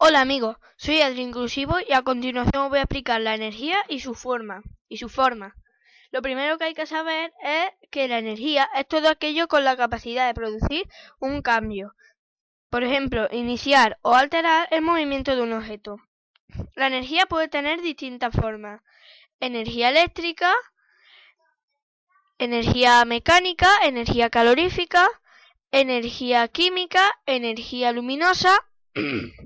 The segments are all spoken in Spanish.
Hola amigos, soy Adri Inclusivo y a continuación os voy a explicar la energía y su forma. Y su forma. Lo primero que hay que saber es que la energía es todo aquello con la capacidad de producir un cambio. Por ejemplo, iniciar o alterar el movimiento de un objeto. La energía puede tener distintas formas. Energía eléctrica, energía mecánica, energía calorífica, energía química, energía luminosa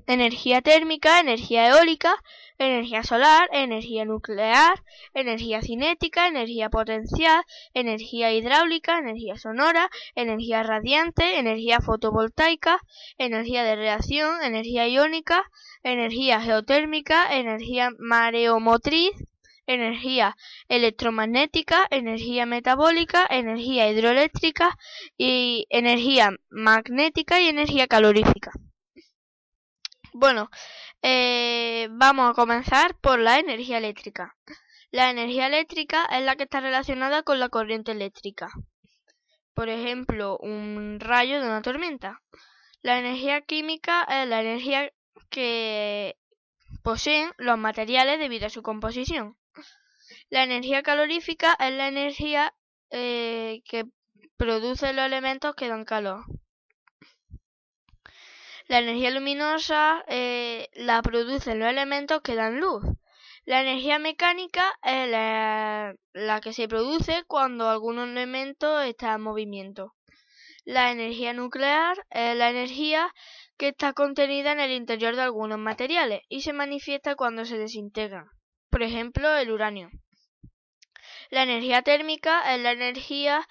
energía térmica, energía eólica, energía solar, energía nuclear, energía cinética, energía potencial, energía hidráulica, energía sonora, energía radiante, energía fotovoltaica, energía de reacción, energía iónica, energía geotérmica, energía mareomotriz, energía electromagnética, energía metabólica, energía hidroeléctrica y energía magnética y energía calorífica. Bueno, eh, vamos a comenzar por la energía eléctrica. La energía eléctrica es la que está relacionada con la corriente eléctrica. Por ejemplo, un rayo de una tormenta. La energía química es la energía que poseen los materiales debido a su composición. La energía calorífica es la energía eh, que produce los elementos que dan calor. La energía luminosa eh, la producen los elementos que dan luz. La energía mecánica es la, que se produce cuando algún elemento está en movimiento. La energía nuclear es la energía que está contenida en el interior de algunos materiales y se manifiesta cuando se desintegran. Por ejemplo, el uranio. La energía térmica es la energía,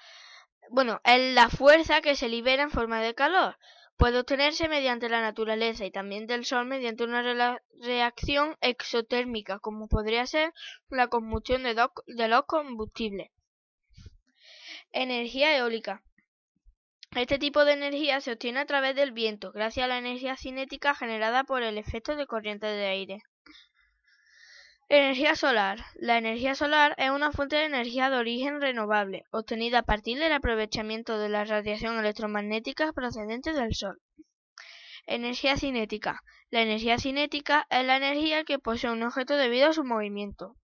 bueno, es la fuerza que se libera en forma de calor puede obtenerse mediante la naturaleza y también del Sol mediante una reacción exotérmica, como podría ser la combustión de, los combustibles. Energía eólica. Este tipo de energía se obtiene a través del viento, gracias a la energía cinética generada por el efecto de corriente de aire. Energía solar. La energía solar es una fuente de energía de origen renovable, obtenida a partir del aprovechamiento de la radiación electromagnética procedente del Sol. Energía cinética. La energía cinética es la energía que posee un objeto debido a su movimiento.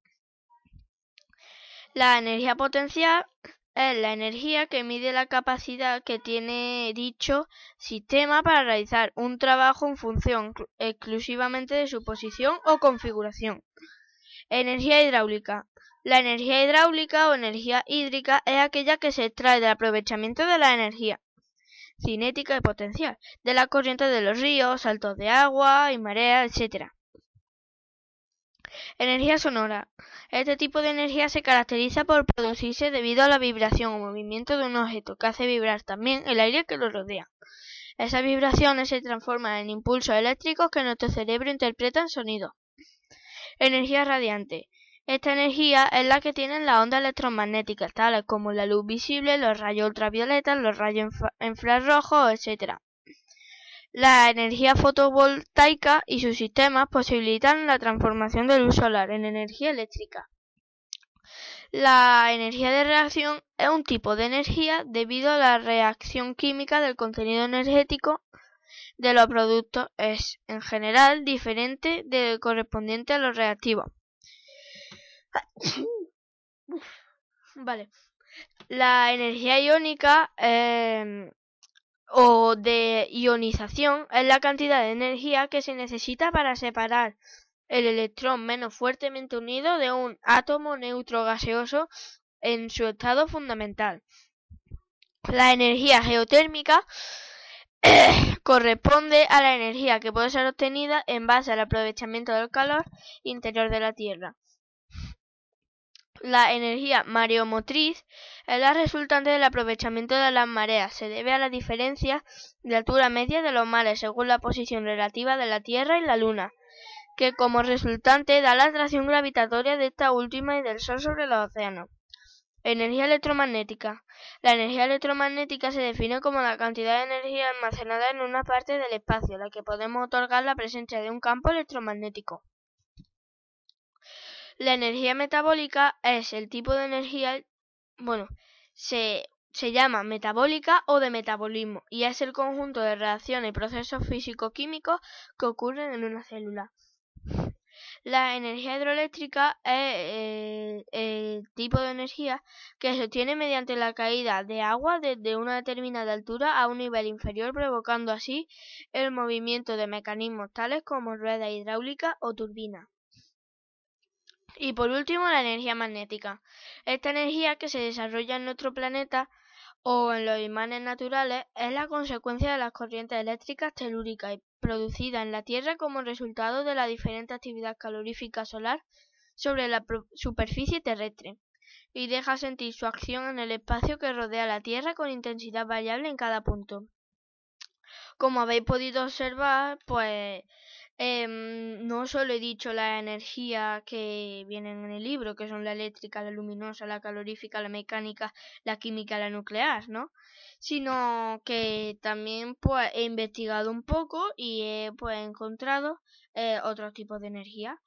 La energía potencial es la energía que mide la capacidad que tiene dicho sistema para realizar un trabajo en función exclusivamente de su posición o configuración. Energía hidráulica. La energía hidráulica o energía hídrica es aquella que se extrae del aprovechamiento de la energía cinética y potencial de la corriente de los ríos, saltos de agua y marea, etc. Energía sonora. Este tipo de energía se caracteriza por producirse debido a la vibración o movimiento de un objeto que hace vibrar también el aire que lo rodea. Esas vibraciones se transforman en impulsos eléctricos que nuestro cerebro interpreta en sonido. Energía radiante. Esta energía es la que tienen las ondas electromagnéticas, tales como la luz visible, los rayos ultravioletas, los rayos infrarrojos, etc. La energía fotovoltaica y sus sistemas posibilitan la transformación de luz solar en energía eléctrica. La energía de reacción es un tipo de energía debido a la reacción química del contenido energético de los productos es, en general, diferente del correspondiente a los reactivos. Vale. La energía iónica em, o de ionización es la cantidad de energía que se necesita para separar el electrón menos fuertemente unido de un átomo neutro gaseoso en su estado fundamental. La energía geotérmica corresponde a la energía que puede ser obtenida en base al aprovechamiento del calor interior de la Tierra. La energía mareomotriz es la resultante del aprovechamiento de las mareas. Se debe a la diferencia de altura media de los mares según la posición relativa de la Tierra y la Luna, que como resultante da la atracción gravitatoria de esta última y del Sol sobre los océanos. Energía electromagnética. La energía electromagnética se define como la cantidad de energía almacenada en una parte del espacio, la que podemos otorgar la presencia de un campo electromagnético. La energía metabólica es el tipo de energía, bueno, se, se llama metabólica o de metabolismo y es el conjunto de reacciones y procesos físico-químicos que ocurren en una célula. La energía hidroeléctrica es eh, el tipo de energía que se obtiene mediante la caída de agua desde una determinada altura a un nivel inferior, provocando así el movimiento de mecanismos tales como ruedas hidráulicas o turbinas. Y por último, la energía magnética. Esta energía que se desarrolla en nuestro planeta o en los imanes naturales es la consecuencia de las corrientes eléctricas telúricas producidas en la Tierra como resultado de la diferente actividad calorífica solar sobre la superficie terrestre y deja sentir su acción en el espacio que rodea la Tierra con intensidad variable en cada punto. Como habéis podido observar, pues Em, no solo he dicho la energía que vienen en el libro, que son la eléctrica, la luminosa, la calorífica, la mecánica, la química, la nuclear, ¿no? Sino que también pues he investigado un poco y he pues encontrado eh, otros tipos de energía.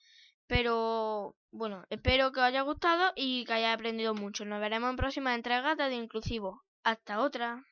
Pero bueno, espero que os haya gustado y que hayáis aprendido mucho. Nos veremos en próximas entregas de Inclusivo. Hasta otra.